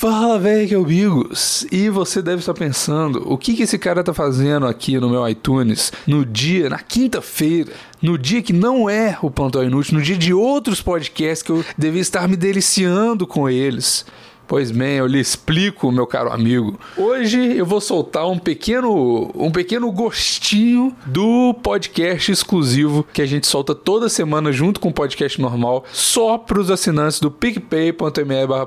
Fala, velho, amigos! E você deve estar pensando, o que, que esse cara tá fazendo aqui no meu iTunes no dia, na quinta-feira, no dia que não é o Plantão Inútil, no dia de outros podcasts que eu devia estar me deliciando com eles. Pois bem, eu lhe explico, meu caro amigo. Hoje eu vou soltar um pequeno, um pequeno gostinho do podcast exclusivo que a gente solta toda semana junto com o podcast normal, só para os assinantes do picpay.me barra.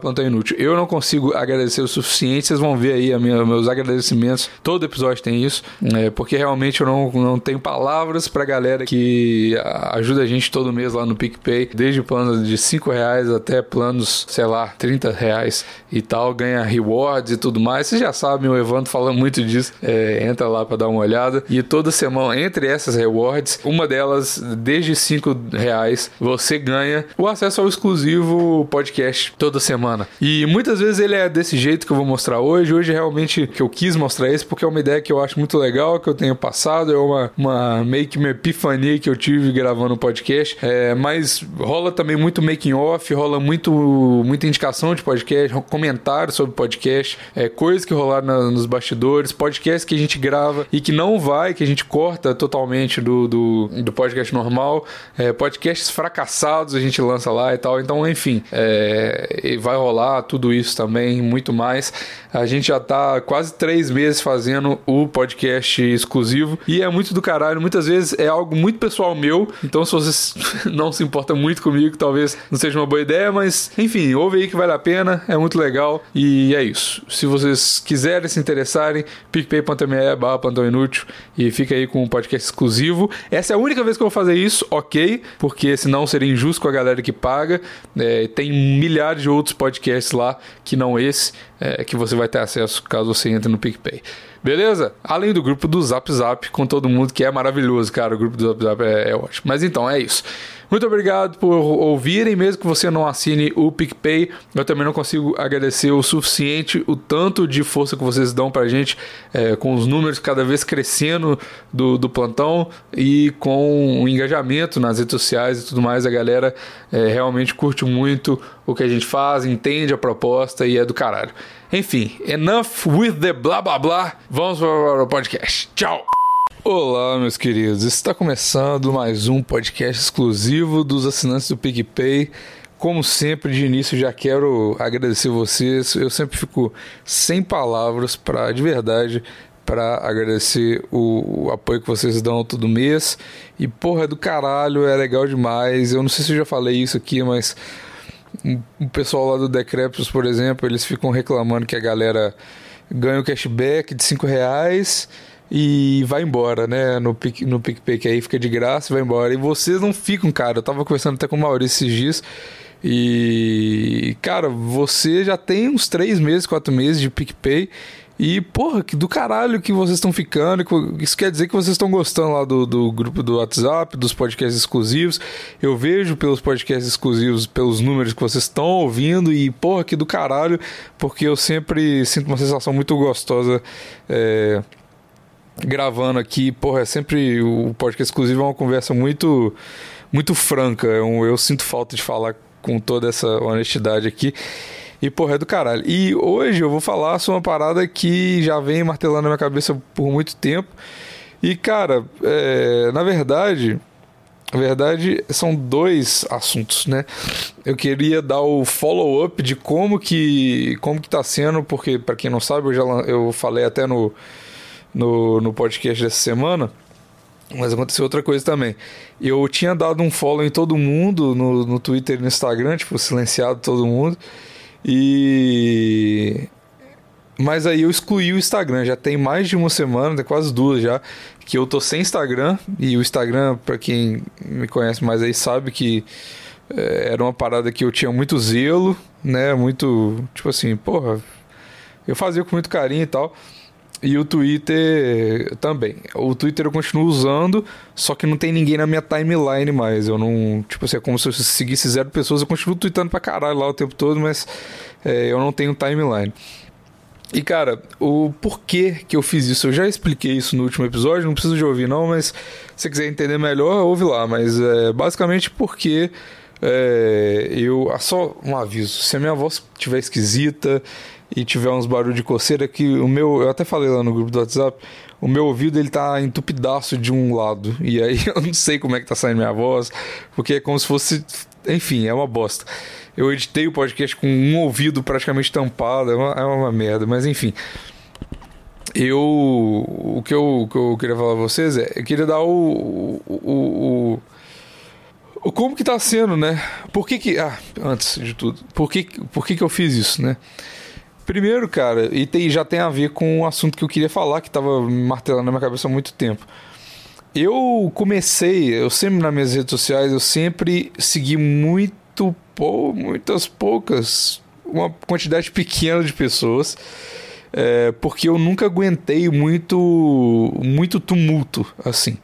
Eu não consigo agradecer o suficiente, vocês vão ver aí minha, meus agradecimentos. Todo episódio tem isso, é, porque realmente eu não, não tenho palavras pra galera que ajuda a gente todo mês lá no PicPay, desde planos de 5 reais até planos, sei lá, 30 reais e tal, ganha rewards e tudo mais. Vocês já sabem, o Evandro fala muito disso. É, entra lá para dar uma olhada. E toda semana, entre essas rewards, uma delas, desde 5 reais, você ganha o acesso ao exclusivo podcast toda semana. E muitas vezes ele é desse jeito que eu vou mostrar hoje. Hoje realmente que eu quis mostrar esse porque é uma ideia que eu acho muito legal, que eu tenho passado, é uma, uma meio que uma epifania que eu tive gravando o podcast. É, mas rola também muito making off, rola muito muita indicação de podcast, comentários sobre podcast, é, coisas que rolaram na, nos bastidores, podcasts que a gente grava e que não vai, que a gente corta totalmente do, do, do podcast normal, é, podcasts fracassados a gente lança lá e tal. Então, enfim, é, vai rolar tudo isso também, muito mais. A gente já tá quase três meses fazendo o podcast exclusivo e é muito do caralho. Muitas vezes é algo muito pessoal meu, então se vocês não se importam muito comigo, talvez não seja uma boa ideia, mas enfim, ouve aí que vale a pena, é muito legal e é isso. Se vocês quiserem se interessarem, picpay.me barra plantão inútil e fica aí com um podcast exclusivo. Essa é a única vez que eu vou fazer isso, ok, porque senão seria injusto com a galera que paga. É, tem milhares de outros podcasts lá que não esse é, que você vai ter acesso caso você entre no PicPay. Beleza? Além do grupo do Zap Zap com todo mundo, que é maravilhoso, cara. O grupo do Zap Zap é, é ótimo. Mas então, é isso. Muito obrigado por ouvirem, mesmo que você não assine o PicPay. Eu também não consigo agradecer o suficiente o tanto de força que vocês dão pra gente, é, com os números cada vez crescendo do, do plantão e com o engajamento nas redes sociais e tudo mais. A galera é, realmente curte muito o que a gente faz, entende a proposta e é do caralho. Enfim, enough with the blá blá blá. Vamos para o podcast. Tchau! Olá, meus queridos. Está começando mais um podcast exclusivo dos assinantes do PicPay. Como sempre, de início já quero agradecer vocês. Eu sempre fico sem palavras para, de verdade, para agradecer o, o, apoio que vocês dão todo mês. E porra, é do caralho, é legal demais. Eu não sei se eu já falei isso aqui, mas o pessoal lá do Decreptus, por exemplo, eles ficam reclamando que a galera ganha o cashback de 5 reais e vai embora, né? No, Pic, no PicPay, que aí fica de graça e vai embora. E vocês não ficam, cara. Eu tava conversando até com o Maurício esses dias. E, cara, você já tem uns 3 meses, 4 meses de PicPay. E, porra, que do caralho que vocês estão ficando. Isso quer dizer que vocês estão gostando lá do, do grupo do WhatsApp, dos podcasts exclusivos. Eu vejo pelos podcasts exclusivos, pelos números que vocês estão ouvindo. E, porra, que do caralho, porque eu sempre sinto uma sensação muito gostosa. É gravando aqui, porra, é sempre o podcast exclusivo é uma conversa muito muito franca. Eu, eu sinto falta de falar com toda essa honestidade aqui. E, porra, é do caralho. E hoje eu vou falar sobre uma parada que já vem martelando na minha cabeça por muito tempo. E, cara, é, na verdade, na verdade, são dois assuntos, né? Eu queria dar o follow-up de como que como que tá sendo, porque para quem não sabe, eu já eu falei até no no, no podcast dessa semana. Mas aconteceu outra coisa também. Eu tinha dado um follow em todo mundo no, no Twitter e no Instagram, tipo, silenciado todo mundo. E. Mas aí eu excluí o Instagram. Já tem mais de uma semana, tem quase duas já, que eu tô sem Instagram. E o Instagram, para quem me conhece mais aí, sabe que é, era uma parada que eu tinha muito zelo, né? Muito. Tipo assim, porra. Eu fazia com muito carinho e tal. E o Twitter também. O Twitter eu continuo usando, só que não tem ninguém na minha timeline mais. Eu não. Tipo assim, é como se eu seguisse zero pessoas. Eu continuo tweetando pra caralho lá o tempo todo, mas é, eu não tenho timeline. E cara, o porquê que eu fiz isso, eu já expliquei isso no último episódio, não preciso de ouvir não, mas se você quiser entender melhor, ouve lá. Mas é basicamente porque é, eu. Ah, só um aviso: se a minha voz estiver esquisita e tiver uns barulhos de coceira que o meu, eu até falei lá no grupo do WhatsApp, o meu ouvido ele tá entupidaço de um lado e aí eu não sei como é que tá saindo minha voz, porque é como se fosse, enfim, é uma bosta. Eu editei o podcast com um ouvido praticamente tampado, é uma, é uma merda, mas enfim. Eu o que eu, o que eu queria falar pra vocês é, eu queria dar o, o, o, como que tá sendo, né? Por que que. Ah, antes de tudo, por que, por que que eu fiz isso, né? Primeiro, cara, e tem, já tem a ver com o assunto que eu queria falar, que tava martelando na minha cabeça há muito tempo. Eu comecei, eu sempre nas minhas redes sociais, eu sempre segui muito, pou, muitas poucas, uma quantidade pequena de pessoas, é, porque eu nunca aguentei muito, muito tumulto, assim.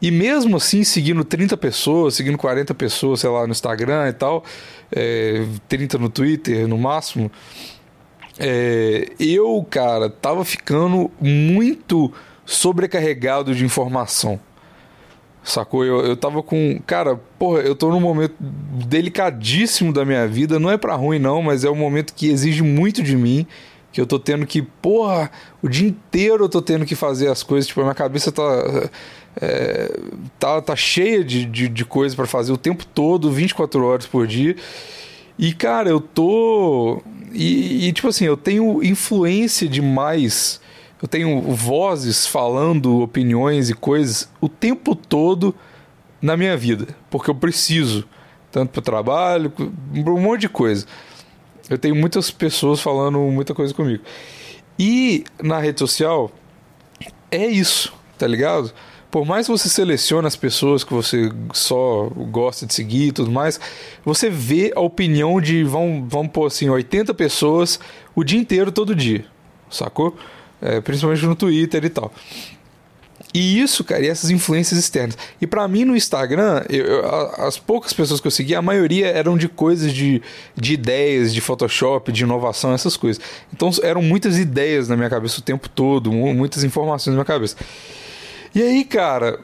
E mesmo assim, seguindo 30 pessoas, seguindo 40 pessoas, sei lá, no Instagram e tal, é, 30 no Twitter no máximo, é, eu, cara, tava ficando muito sobrecarregado de informação. Sacou? Eu, eu tava com. Cara, porra, eu tô num momento delicadíssimo da minha vida. Não é pra ruim, não, mas é um momento que exige muito de mim. Que eu tô tendo que, porra, o dia inteiro eu tô tendo que fazer as coisas. Tipo, a minha cabeça tá é, tá, tá cheia de, de, de coisa para fazer o tempo todo, 24 horas por dia. E, cara, eu tô. E, e, tipo assim, eu tenho influência demais. Eu tenho vozes falando opiniões e coisas o tempo todo na minha vida. Porque eu preciso. Tanto para trabalho, um monte de coisa. Eu tenho muitas pessoas falando muita coisa comigo. E na rede social, é isso, tá ligado? Por mais que você selecione as pessoas que você só gosta de seguir e tudo mais, você vê a opinião de, vamos, vamos pôr assim, 80 pessoas o dia inteiro, todo dia, sacou? É, principalmente no Twitter e tal. E isso, cara, e essas influências externas. E para mim no Instagram, eu, eu, as poucas pessoas que eu segui, a maioria eram de coisas de, de ideias, de Photoshop, de inovação, essas coisas. Então eram muitas ideias na minha cabeça o tempo todo, muitas informações na minha cabeça. E aí, cara,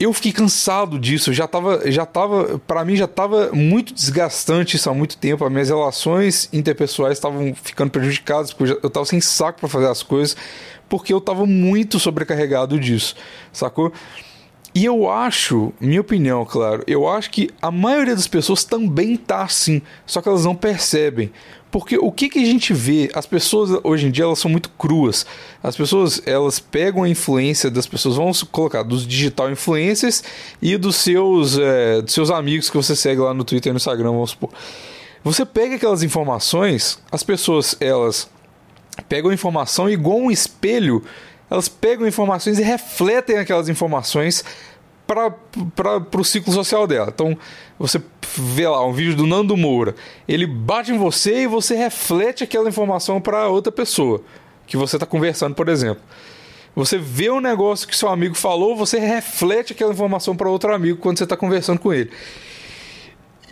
eu fiquei cansado disso, já tava, já tava, para mim já tava muito desgastante isso há muito tempo, as minhas relações interpessoais estavam ficando prejudicadas, porque eu, tava sem saco para fazer as coisas, porque eu tava muito sobrecarregado disso, sacou? E eu acho, minha opinião, claro, eu acho que a maioria das pessoas também tá assim, só que elas não percebem. Porque o que, que a gente vê? As pessoas hoje em dia elas são muito cruas. As pessoas elas pegam a influência das pessoas, vamos colocar, dos digital influencers e dos seus, é, dos seus amigos que você segue lá no Twitter e no Instagram, vamos supor. Você pega aquelas informações, as pessoas elas pegam a informação igual um espelho, elas pegam informações e refletem aquelas informações para o ciclo social dela. Então, você vê lá um vídeo do Nando Moura, ele bate em você e você reflete aquela informação para outra pessoa que você está conversando, por exemplo. Você vê um negócio que seu amigo falou, você reflete aquela informação para outro amigo quando você está conversando com ele.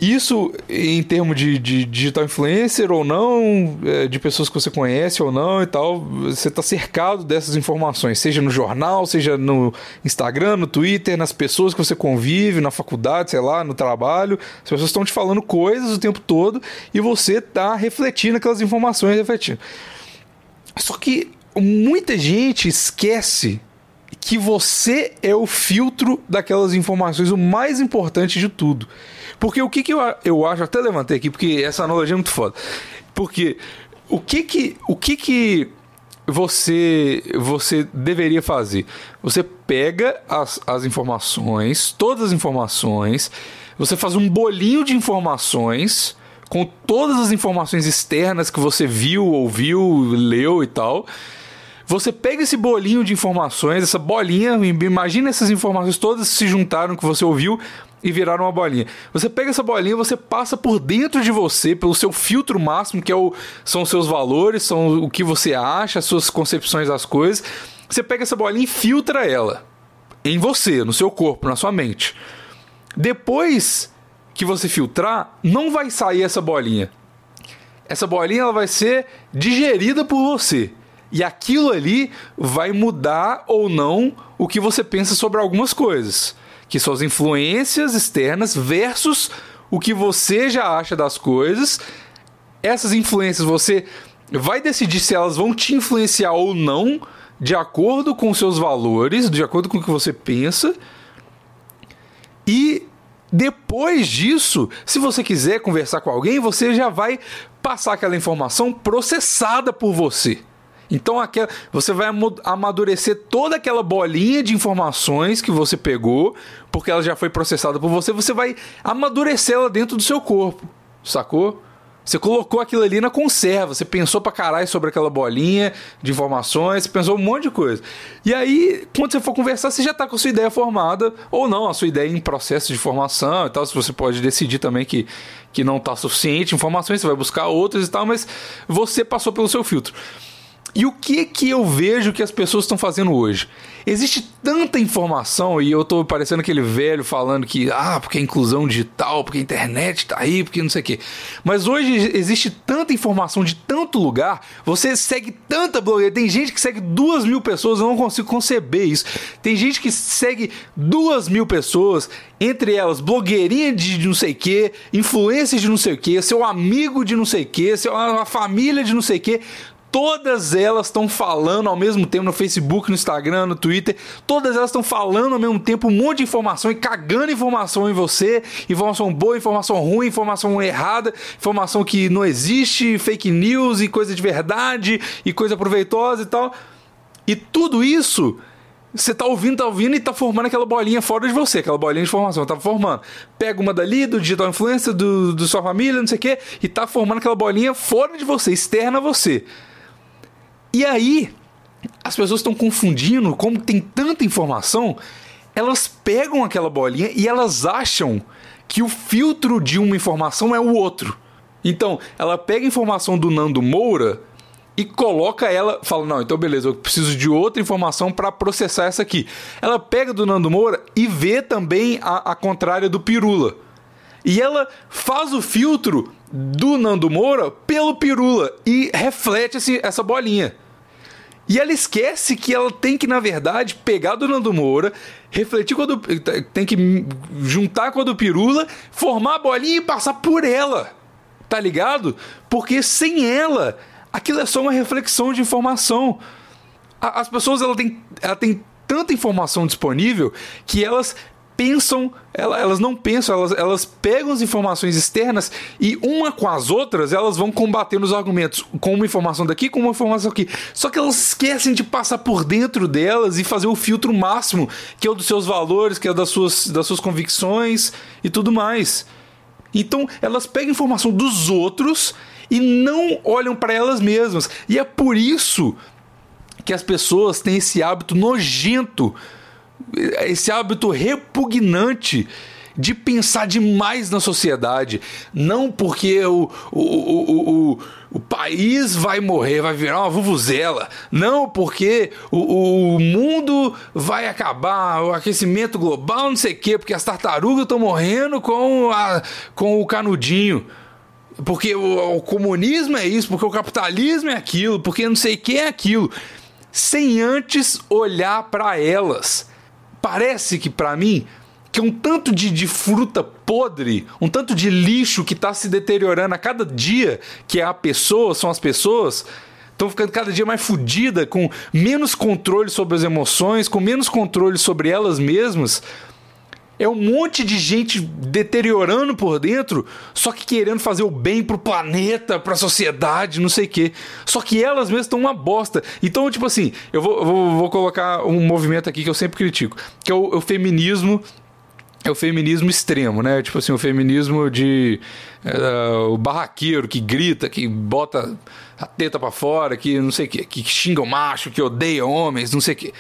Isso em termos de, de, digital influencer ou não, é, de pessoas que você conhece ou não e tal, você está cercado dessas informações, seja no jornal, seja no Instagram, no Twitter, nas pessoas que você convive, na faculdade, sei lá, no trabalho. As pessoas estão te falando coisas o tempo todo e você está refletindo aquelas informações, refletindo. Só que muita gente esquece que você é o filtro daquelas informações, o mais importante de tudo. Porque o que, que eu, eu acho, até levantei aqui, porque essa analogia é muito foda. Porque o que que, o que, que você, você deveria fazer? Você pega as, as informações, todas as informações, você faz um bolinho de informações com todas as informações externas que você viu, ouviu, leu e tal. Você pega esse bolinho de informações, essa bolinha, imagina essas informações todas se juntaram que você ouviu, e viraram uma bolinha. Você pega essa bolinha, você passa por dentro de você, pelo seu filtro máximo, que é o, são os seus valores, são o que você acha, as suas concepções das coisas. Você pega essa bolinha e filtra ela em você, no seu corpo, na sua mente. Depois que você filtrar, não vai sair essa bolinha. Essa bolinha ela vai ser digerida por você. E aquilo ali vai mudar ou não o que você pensa sobre algumas coisas que são as influências externas versus o que você já acha das coisas. Essas influências você vai decidir se elas vão te influenciar ou não, de acordo com seus valores, de acordo com o que você pensa. E depois disso, se você quiser conversar com alguém, você já vai passar aquela informação processada por você. Então aquela, você vai amadurecer toda aquela bolinha de informações que você pegou, porque ela já foi processada por você, você vai amadurecê-la dentro do seu corpo, sacou? Você colocou aquilo ali na conserva, você pensou pra caralho sobre aquela bolinha de informações, você pensou um monte de coisa. E aí, quando você for conversar, você já tá com a sua ideia formada, ou não, a sua ideia em processo de formação e tal. Se você pode decidir também que, que não tá suficiente informações, você vai buscar outras e tal, mas você passou pelo seu filtro. E o que que eu vejo que as pessoas estão fazendo hoje? Existe tanta informação e eu tô parecendo aquele velho falando que ah, porque a inclusão digital, porque a internet tá aí, porque não sei o quê. Mas hoje existe tanta informação de tanto lugar, você segue tanta blogueira, tem gente que segue duas mil pessoas, eu não consigo conceber isso. Tem gente que segue duas mil pessoas, entre elas blogueirinha de não sei o quê, influências de não sei o quê, seu amigo de não sei o quê, seu, a família de não sei o quê todas elas estão falando ao mesmo tempo no Facebook, no Instagram, no Twitter, todas elas estão falando ao mesmo tempo um monte de informação e cagando informação em você, informação boa, informação ruim, informação errada, informação que não existe, fake news e coisa de verdade e coisa proveitosa e tal. E tudo isso você tá ouvindo, tá ouvindo e tá formando aquela bolinha fora de você, aquela bolinha de informação, tá formando. Pega uma dali, do digital influencer, do, do sua família, não sei o quê, e tá formando aquela bolinha fora de você, externa a você. E aí, as pessoas estão confundindo, como tem tanta informação, elas pegam aquela bolinha e elas acham que o filtro de uma informação é o outro. Então, ela pega a informação do Nando Moura e coloca ela, fala: "Não, então beleza, eu preciso de outra informação para processar essa aqui". Ela pega do Nando Moura e vê também a, a contrária do Pirula. E ela faz o filtro do Nando Moura pelo Pirula e reflete esse, essa bolinha. E ela esquece que ela tem que, na verdade, pegar do Nando Moura, refletir com a do, tem que juntar com a do Pirula, formar a bolinha e passar por ela. Tá ligado? Porque sem ela, aquilo é só uma reflexão de informação. As pessoas ela tem, ela tem tanta informação disponível que elas pensam, elas não pensam, elas, elas pegam as informações externas e uma com as outras elas vão combatendo os argumentos com uma informação daqui, com uma informação aqui. Só que elas esquecem de passar por dentro delas e fazer o filtro máximo, que é o dos seus valores, que é das suas, das suas convicções e tudo mais. Então elas pegam informação dos outros e não olham para elas mesmas. E é por isso que as pessoas têm esse hábito nojento esse hábito repugnante de pensar demais na sociedade. Não porque o, o, o, o, o país vai morrer, vai virar uma vuvuzela. Não porque o, o mundo vai acabar, o aquecimento global, não sei o quê, porque as tartarugas estão morrendo com, a, com o canudinho. Porque o, o comunismo é isso, porque o capitalismo é aquilo, porque não sei o que é aquilo. Sem antes olhar para elas parece que para mim que um tanto de, de, fruta podre, um tanto de lixo que está se deteriorando a cada dia, que é a pessoa, são as pessoas, estão ficando cada dia mais fodidas, com menos controle sobre as emoções, com menos controle sobre elas mesmas. É um monte de gente deteriorando por dentro, só que querendo fazer o bem pro planeta, pra sociedade, não sei o quê. Só que elas mesmas estão uma bosta. Então, tipo assim, eu vou, vou, vou, colocar um movimento aqui que eu sempre critico, que é o, o feminismo é o feminismo extremo, né? Tipo assim, o feminismo de. É, o barraqueiro que grita, que bota a teta para fora, que não sei o quê, que xinga o macho, que odeia homens, não sei o quê.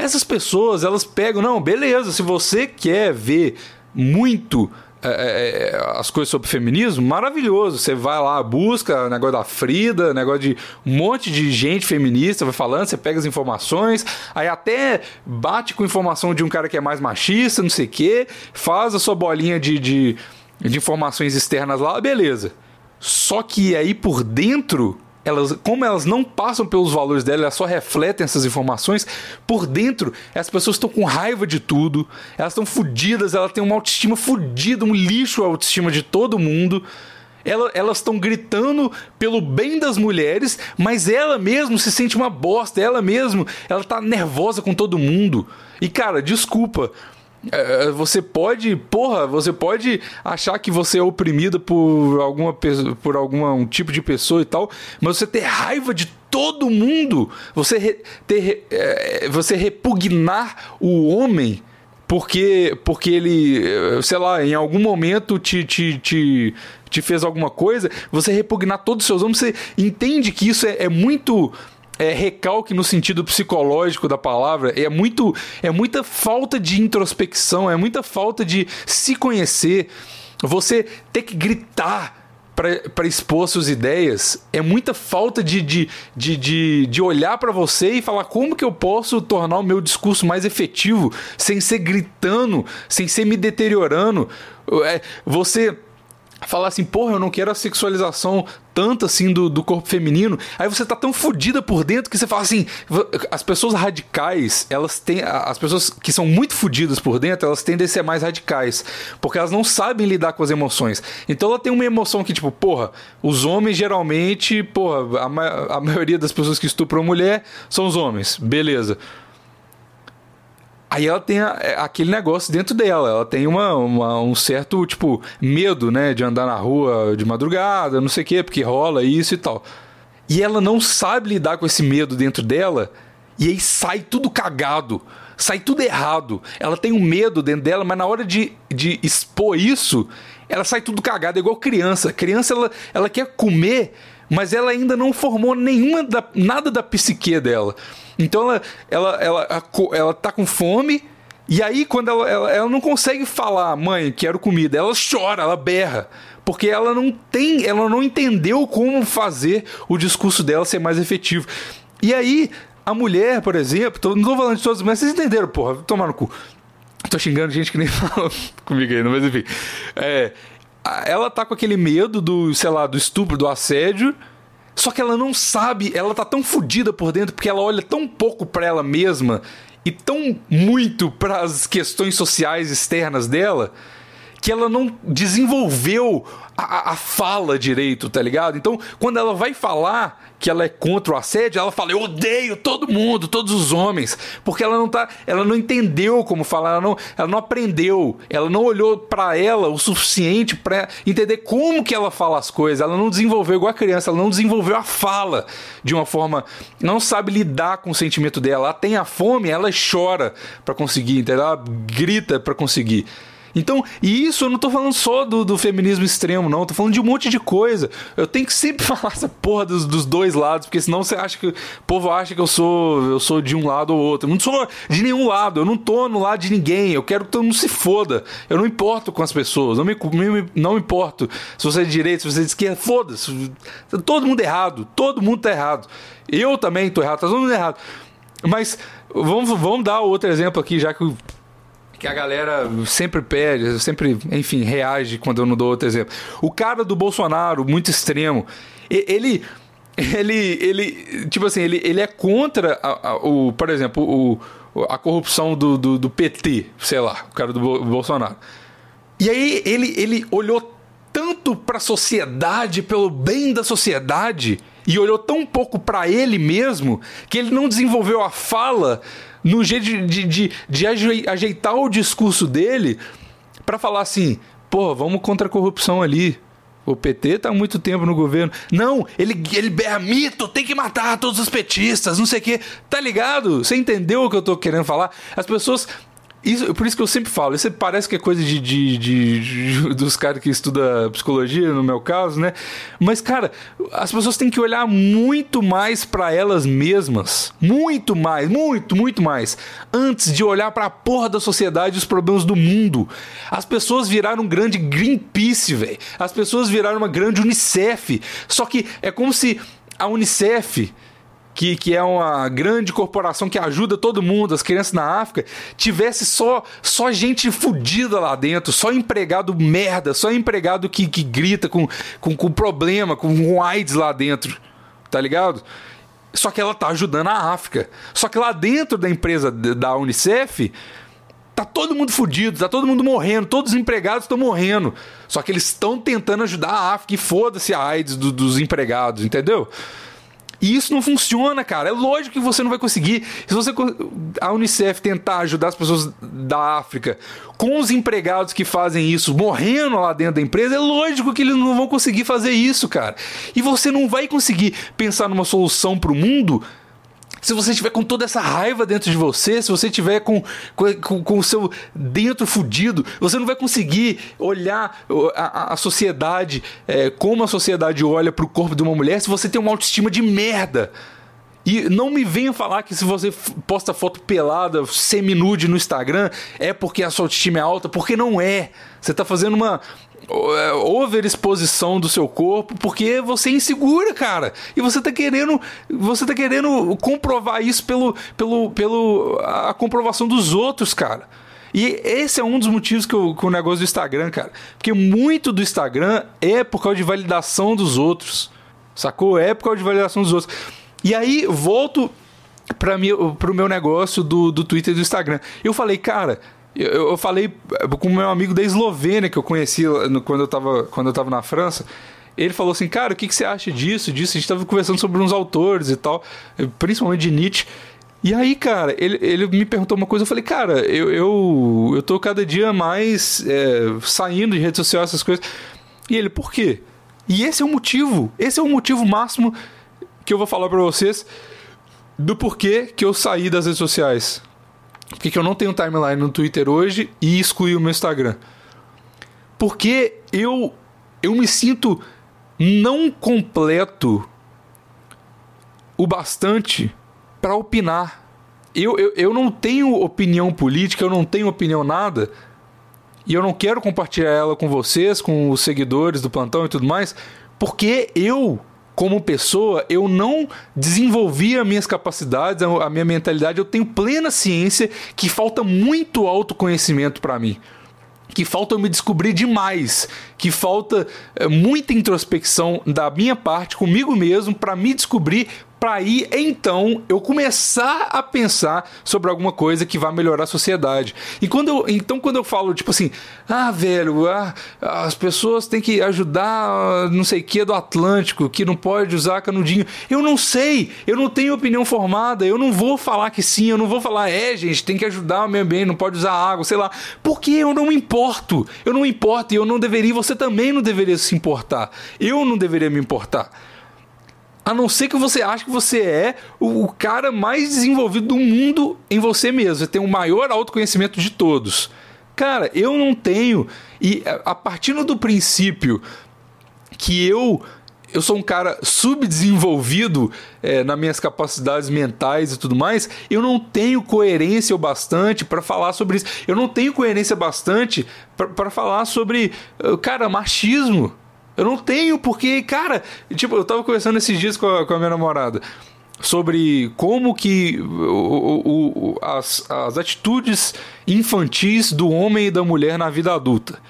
Essas pessoas, elas pegam, não, beleza, se você quer ver muito é, é, as coisas sobre feminismo, maravilhoso. Você vai lá, busca negócio da Frida, negócio de um monte de gente feminista, vai falando, você pega as informações, aí até bate com informação de um cara que é mais machista, não sei o quê, faz a sua bolinha de, de, de informações externas lá, beleza. Só que aí por dentro elas, como elas não passam pelos valores dela, elas só refletem essas informações, por dentro as pessoas estão com raiva de tudo, elas estão fodidas, elas têm uma autoestima fodida, um lixo a autoestima de todo mundo. Ela, elas estão gritando pelo bem das mulheres, mas ela mesmo se sente uma bosta. Ela mesmo, ela tá nervosa com todo mundo. E cara, desculpa. É, é, você pode, porra, você pode achar que você é oprimido por alguma por algum um tipo de pessoa e tal, mas você ter raiva de todo mundo, você re, ter, é, você repugnar o homem porque porque ele, sei lá, em algum momento te, te, te, te fez alguma coisa, você repugnar todos os seus homens, você entende que isso é, é muito é, recalque no sentido psicológico da palavra, é muito é muita falta de introspecção, é muita falta de se conhecer. Você ter que gritar para expor suas ideias é muita falta de, de, de, de, de olhar para você e falar como que eu posso tornar o meu discurso mais efetivo sem ser gritando, sem ser me deteriorando. É, você falar assim, porra, eu não quero a sexualização tanto assim do, do corpo feminino. Aí você tá tão fodida por dentro que você fala assim, as pessoas radicais, elas têm as pessoas que são muito fodidas por dentro, elas tendem a ser mais radicais, porque elas não sabem lidar com as emoções. Então ela tem uma emoção que tipo, porra, os homens geralmente, porra, a, ma a maioria das pessoas que estupram mulher são os homens. Beleza. Aí ela tem a, é, aquele negócio dentro dela, ela tem uma, uma, um certo, tipo, medo, né, de andar na rua de madrugada, não sei o quê, porque rola isso e tal. E ela não sabe lidar com esse medo dentro dela, e aí sai tudo cagado, sai tudo errado. Ela tem um medo dentro dela, mas na hora de, de expor isso, ela sai tudo cagado, é igual criança. Criança, ela, ela quer comer, mas ela ainda não formou nenhuma da, nada da psique dela. Então ela, ela, ela, ela tá com fome. E aí, quando ela, ela, ela não consegue falar, mãe, quero comida, ela chora, ela berra. Porque ela não tem, ela não entendeu como fazer o discurso dela ser mais efetivo. E aí, a mulher, por exemplo, tô, não tô falando de todas, mas vocês entenderam, porra, tomar no cu. Tô xingando gente que nem fala comigo ainda, mas enfim. É, ela tá com aquele medo do, sei lá, do estupro, do assédio. Só que ela não sabe, ela tá tão fodida por dentro porque ela olha tão pouco para ela mesma e tão muito para as questões sociais externas dela que ela não desenvolveu a, a, fala direito, tá ligado? Então, quando ela vai falar que ela é contra o assédio, ela fala: "Eu odeio todo mundo, todos os homens", porque ela não tá, ela não entendeu como falar, ela não, ela não aprendeu, ela não olhou para ela o suficiente para entender como que ela fala as coisas. Ela não desenvolveu igual a criança, ela não desenvolveu a fala de uma forma, não sabe lidar com o sentimento dela. Ela tem a fome, ela chora para conseguir, entendeu? Ela grita para conseguir. Então, e isso eu não tô falando só do, do feminismo extremo, não. Eu tô falando de um monte de coisa. Eu tenho que sempre falar essa porra dos, dos dois lados, porque senão você acha que. O povo acha que eu sou, eu sou de um lado ou outro. Eu não sou de nenhum lado. Eu não tô no lado de ninguém. Eu quero que todo mundo se foda. Eu não importo com as pessoas. Não me, me não importo se você é de direita, se você é de esquerda. Foda-se. Todo mundo errado. Todo mundo tá errado. Eu também tô errado. Tá todo mundo errado. Mas vamos, vamos dar outro exemplo aqui, já que que a galera sempre pede, sempre, enfim, reage quando eu não dou outro exemplo. O cara do Bolsonaro, muito extremo, ele ele ele tipo assim, ele, ele é contra a, a, o, por exemplo, o, a corrupção do, do, do, PT, sei lá, o cara do Bolsonaro. E aí ele, ele olhou tanto para a sociedade, pelo bem da sociedade, e olhou tão pouco para ele mesmo, que ele não desenvolveu a fala no jeito de, de, de, ajeitar o discurso dele para falar assim: pô, vamos contra a corrupção ali. O PT tá há muito tempo no governo. Não, ele, ele berra mito, tem que matar todos os petistas, não sei o quê. Tá ligado? Você entendeu o que eu tô querendo falar? As pessoas isso, por isso que eu sempre falo, isso parece que é coisa de, de, de, de dos caras que estudam psicologia, no meu caso, né? Mas, cara, as pessoas têm que olhar muito mais para elas mesmas. Muito mais, muito, muito mais. Antes de olhar para a porra da sociedade e os problemas do mundo. As pessoas viraram um grande Greenpeace, velho. As pessoas viraram uma grande Unicef. Só que é como se a Unicef que, que é uma grande corporação que ajuda todo mundo, as crianças na África, tivesse só, só gente fodida lá dentro, só empregado merda, só empregado que, que grita com, com, com problema, com, AIDS lá dentro, tá ligado? Só que ela tá ajudando a África. Só que lá dentro da empresa da Unicef Tá todo mundo fudido, tá todo mundo morrendo, todos os empregados estão morrendo. Só que eles estão tentando ajudar a África e foda-se a AIDS do, dos empregados, entendeu? E isso não funciona, cara. É lógico que você não vai conseguir. Se você a Unicef tentar ajudar as pessoas da África com os empregados que fazem isso morrendo lá dentro da empresa, é lógico que eles não vão conseguir fazer isso, cara. E você não vai conseguir pensar numa solução para o mundo se você estiver com toda essa raiva dentro de você, se você estiver com, com, com o seu dentro fudido, você não vai conseguir olhar a, a sociedade é, como a sociedade olha para o corpo de uma mulher se você tem uma autoestima de merda. E não me venha falar que se você posta foto pelada, semi-nude no Instagram, é porque a sua autoestima é alta, porque não é. Você está fazendo uma, overexposição do seu corpo porque você é insegura, cara. E você tá querendo, você tá querendo comprovar isso pelo, pelo, pelo a comprovação dos outros, cara. E esse é um dos motivos que, eu, que o negócio do Instagram, cara. Porque muito do Instagram é por causa de validação dos outros. Sacou? É por causa de validação dos outros. E aí, volto para o meu negócio do, do Twitter e do Instagram. Eu falei, cara, eu, eu falei com o meu amigo da Eslovênia que eu conheci quando eu estava quando eu tava na França. Ele falou assim, cara, o que, que você acha disso, disso? A gente estava conversando sobre uns autores e tal, principalmente de Nietzsche. E aí, cara, ele, ele me perguntou uma coisa, eu falei, cara, eu, eu, eu tô cada dia mais é, saindo de redes sociais, essas coisas. E ele, por quê? E esse é o motivo, esse é o motivo máximo que eu vou falar para vocês do porquê que eu saí das redes sociais. Por que eu não tenho timeline no Twitter hoje e excluí o meu Instagram? Porque eu, eu me sinto não completo o bastante para opinar. Eu, eu, eu não tenho opinião política, eu não tenho opinião nada. E eu não quero compartilhar ela com vocês, com os seguidores do plantão e tudo mais, porque eu como pessoa, eu não desenvolvi as minhas capacidades, a minha mentalidade. Eu tenho plena ciência que falta muito autoconhecimento para mim. Que falta eu me descobrir demais, que falta é, muita introspecção da minha parte comigo mesmo para me descobrir para aí então eu começar a pensar sobre alguma coisa que vai melhorar a sociedade. E quando eu, então quando eu falo tipo assim, ah, velho, ah, as pessoas têm que ajudar não sei que do Atlântico, que não pode usar canudinho. Eu não sei, eu não tenho opinião formada, eu não vou falar que sim, eu não vou falar, é, gente, tem que ajudar o meio ambiente, não pode usar água, sei lá. Porque eu não me importo. Eu não me importo e eu não deveria, você também não deveria se importar. Eu não deveria me importar. A não ser que você ache que você é o, cara mais desenvolvido do mundo em você mesmo. Você tem o maior autoconhecimento de todos. Cara, eu não tenho. E a partir do princípio que eu eu sou um cara subdesenvolvido é, nas minhas capacidades mentais e tudo mais, eu não tenho coerência o bastante para falar sobre isso. Eu não tenho coerência bastante para falar sobre, cara, machismo. Eu não tenho, porque, cara, tipo, eu tava conversando esses dias com a, com a minha namorada sobre como que o, o, o, as, as atitudes infantis do homem e da mulher na vida adulta.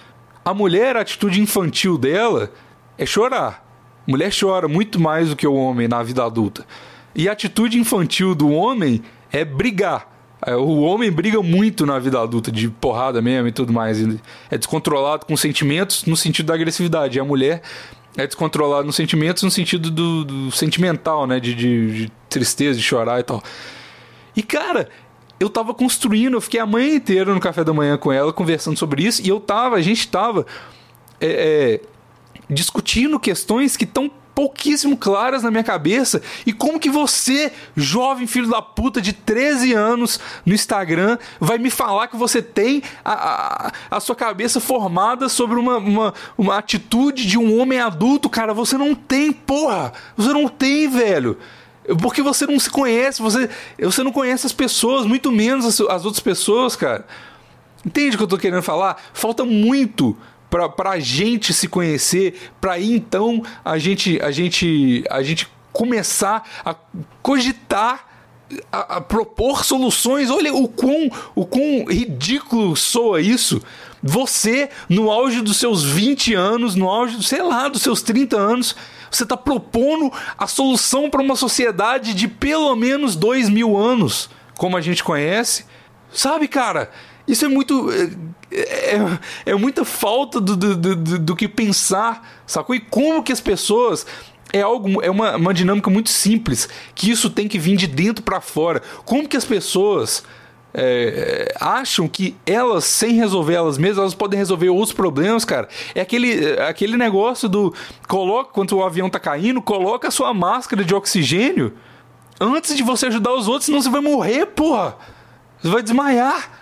A mulher, a atitude infantil dela é chorar. Mulher chora muito mais do que o homem na vida adulta. E a atitude infantil do homem é brigar. É, o homem briga muito na vida adulta, de porrada mesmo e tudo mais. É descontrolado com sentimentos no sentido da agressividade. E a mulher é descontrolada nos sentimentos no sentido do, do sentimental, né? De, de, de, tristeza, de chorar e tal. E cara, eu tava construindo, eu fiquei a manhã inteira no café da manhã com ela, conversando sobre isso, e eu tava, a gente tava é, é, discutindo questões que estão pouquíssimo claras na minha cabeça. E como que você, jovem filho da puta de 13 anos no Instagram, vai me falar que você tem a, a, a sua cabeça formada sobre uma, uma, uma atitude de um homem adulto? Cara, você não tem, porra! Você não tem, velho! Porque você não se conhece, você, você não conhece as pessoas, muito menos as, as outras pessoas, cara. Entende o que eu tô querendo falar? Falta muito para a gente se conhecer, para então a gente, a gente, a gente começar a cogitar a, a, propor soluções. Olha o quão, o quão ridículo soa isso. Você, no auge dos seus 20 anos, no auge, sei lá, dos seus 30 anos, você está propondo a solução para uma sociedade de pelo menos 2 mil anos, como a gente conhece. Sabe, cara? Isso é muito. É, é, muita falta do, do, do, do que pensar, sacou? E como que as pessoas é algo é uma, uma dinâmica muito simples que isso tem que vir de dentro para fora. Como que as pessoas é, acham que elas sem resolver elas mesmas elas podem resolver outros problemas cara? É aquele é aquele negócio do coloca quando o avião tá caindo coloca a sua máscara de oxigênio antes de você ajudar os outros senão você vai morrer porra! Você vai desmaiar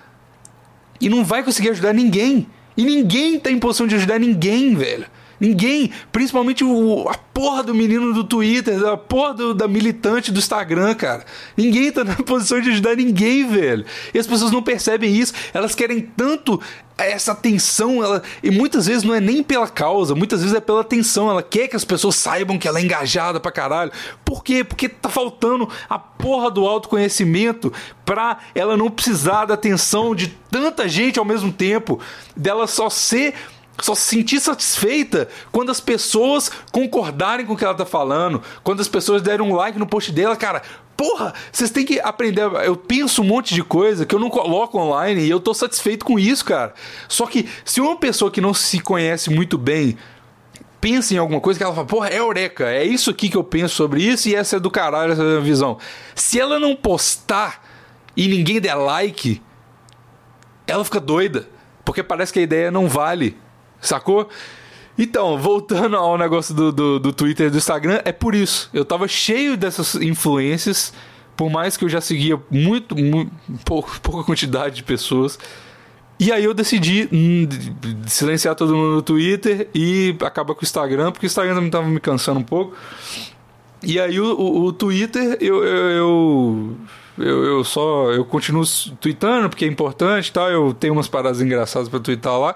e não vai conseguir ajudar ninguém. E ninguém tá em posição de ajudar ninguém velho Ninguém, principalmente o, a porra do menino do Twitter, a porra do, da militante do Instagram, cara. Ninguém tá na posição de ajudar ninguém, velho. E as pessoas não percebem isso. Elas querem tanto essa atenção, ela, e muitas vezes não é nem pela causa, muitas vezes é pela atenção. Ela quer que as pessoas saibam que ela é engajada pra caralho. Por quê? Porque tá faltando a porra do autoconhecimento pra ela não precisar da atenção de tanta gente ao mesmo tempo, dela só ser só se sentir satisfeita quando as pessoas concordarem com o que ela tá falando, quando as pessoas derem um like no post dela, cara. Porra, vocês têm que aprender. Eu penso um monte de coisa que eu não coloco online e eu tô satisfeito com isso, cara. Só que se uma pessoa que não se conhece muito bem pensa em alguma coisa que ela fala, porra, é eureka, é isso aqui que eu penso sobre isso e essa é do caralho, essa é a visão. Se ela não postar e ninguém der like, ela fica doida. Porque parece que a ideia não vale. Sacou? Então, voltando ao negócio do, do, do, Twitter e do Instagram, é por isso. Eu tava cheio dessas influências, por mais que eu já seguia muito, muito pouca, pouca quantidade de pessoas. E aí eu decidi hum, silenciar todo mundo no Twitter e acabar com o Instagram, porque o Instagram também tava me cansando um pouco. E aí o, o, o Twitter, eu, eu, eu eu, eu, só eu continuo tweetando porque é importante tal eu tenho umas paradas engraçadas para twittar lá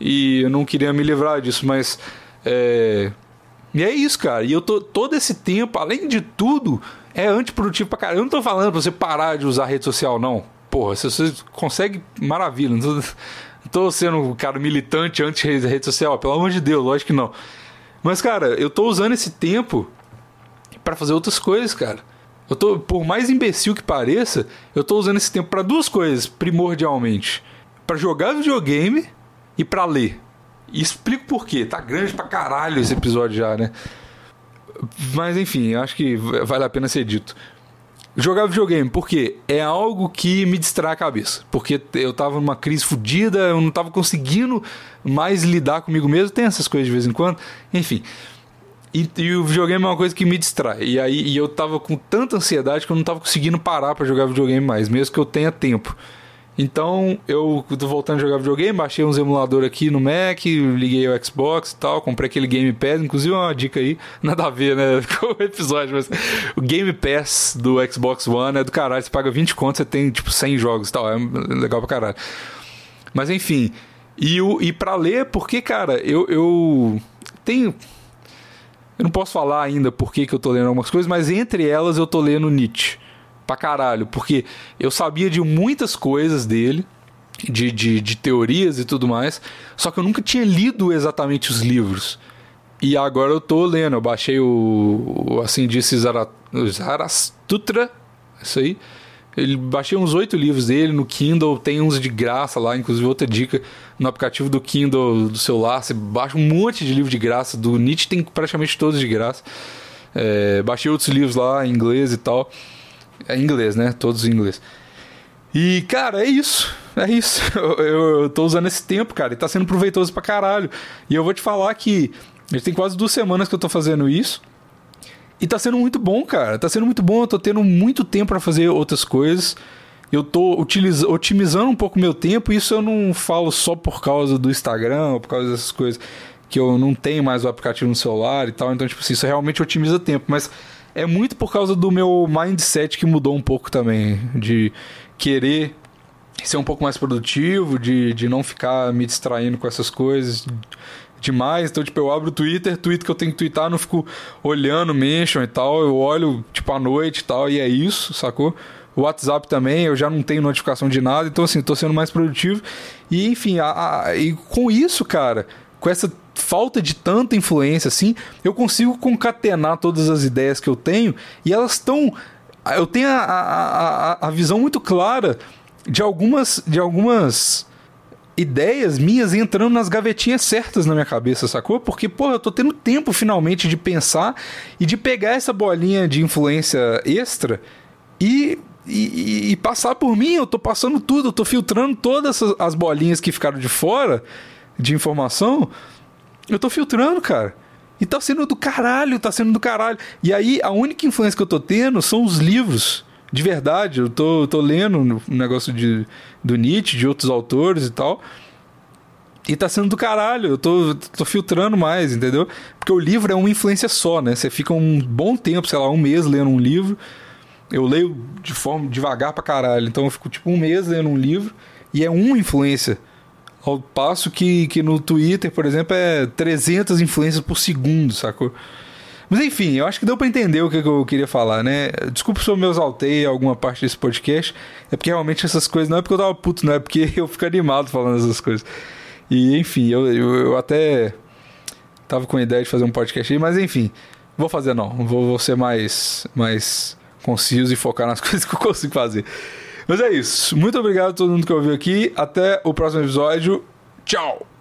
e eu não queria me livrar disso, mas. É... E é isso, cara. E eu tô todo esse tempo, além de tudo, é antiprodutivo pra caralho. Eu não tô falando pra você parar de usar rede social, não. Porra, se você consegue, maravilha. Não tô, tô sendo um cara militante anti-rede social, pelo amor de Deus, lógico que não. Mas, cara, eu tô usando esse tempo para fazer outras coisas, cara. Eu tô, por mais imbecil que pareça, eu tô usando esse tempo para duas coisas, primordialmente. para jogar videogame e para ler. E explico por quê. Tá grande pra caralho esse episódio já, né? Mas enfim, acho que vale a pena ser dito. Jogar videogame, porque é algo que me distrai a cabeça. Porque eu tava numa crise fodida, eu não tava conseguindo mais lidar comigo mesmo. Tem essas coisas de vez em quando. Enfim. E, e, o videogame é uma coisa que me distrai. E aí e eu tava com tanta ansiedade que eu não tava conseguindo parar para jogar videogame mais, mesmo que eu tenha tempo. Então eu tô voltando a jogar videogame, baixei uns emuladores aqui no Mac, liguei o Xbox e tal, comprei aquele Game Pass, inclusive uma dica aí, nada a ver, né, com o episódio, mas o Game Pass do Xbox One é do caralho, você paga 20 contos, você tem tipo 100 jogos e tal, é legal pra caralho. Mas enfim, e, o, e pra ler, porque, cara, eu, eu tenho... Eu não posso falar ainda por que, que eu tô lendo algumas coisas, mas entre elas eu tô lendo Nietzsche pra caralho, porque eu sabia de muitas coisas dele, de, de, de teorias e tudo mais, só que eu nunca tinha lido exatamente os livros. E agora eu tô lendo, eu baixei o, o assim disse Zarastutra, isso aí. Ele baixei uns oito livros dele no Kindle, tem uns de graça lá, inclusive outra dica no aplicativo do Kindle do celular, você baixa um monte de livro de graça, do Nietzsche tem praticamente todos de graça. É, baixei outros livros lá em inglês e tal. É inglês, né? Todos em inglês. E, cara, é isso. É isso. Eu, eu, eu tô usando esse tempo, cara, e tá sendo proveitoso pra caralho. E eu vou te falar que tem quase duas semanas que eu tô fazendo isso. E tá sendo muito bom, cara. Tá sendo muito bom. Eu tô tendo muito tempo para fazer outras coisas. Eu tô otimizando um pouco meu tempo. Isso eu não falo só por causa do Instagram ou por causa dessas coisas que eu não tenho mais o aplicativo no celular e tal. Então, tipo assim, isso realmente otimiza tempo. Mas é muito por causa do meu mindset que mudou um pouco também. De querer ser um pouco mais produtivo, de, de não ficar me distraindo com essas coisas demais. Então, tipo, eu abro o Twitter, tweet que eu tenho que twittar, não fico olhando, mention e tal. Eu olho, tipo, à noite e tal, e é isso, sacou? O WhatsApp também, eu já não tenho notificação de nada, então assim, tô sendo mais produtivo. E enfim, a, a, e com isso, cara, com essa falta de tanta influência assim, eu consigo concatenar todas as ideias que eu tenho e elas estão. Eu tenho a, a, a, visão muito clara de algumas de algumas ideias minhas entrando nas gavetinhas certas na minha cabeça, sacou? Porque, pô, eu tô tendo tempo finalmente de pensar e de pegar essa bolinha de influência extra e, e, e passar por mim. Eu tô passando tudo, eu tô filtrando todas as bolinhas que ficaram de fora de informação. Eu tô filtrando, cara. E tá sendo do caralho, tá sendo do caralho. E aí, a única influência que eu tô tendo são os livros. De verdade, eu tô, tô lendo um negócio de, do Nietzsche, de outros autores e tal. E tá sendo do caralho, eu tô, tô filtrando mais, entendeu? Porque o livro é uma influência só, né? Você fica um bom tempo, sei lá, um mês lendo um livro. Eu leio de forma devagar pra caralho, então eu fico tipo um mês lendo um livro e é uma influência. Ao passo que, que no Twitter, por exemplo, é 300 influências por segundo, sacou? Mas enfim, eu acho que deu para entender o que, eu queria falar, né? Desculpa se eu me exaltei alguma parte desse podcast. É porque realmente essas coisas. Não é porque eu tava puto, não é porque eu fico animado falando essas coisas. E enfim, eu, eu, eu até tava com a ideia de fazer um podcast aí, mas enfim, vou fazer não. Vou, vou ser mais, mais conciso e focar nas coisas que eu consigo fazer. Mas é isso. Muito obrigado a todo mundo que ouviu aqui. Até o próximo episódio. Tchau!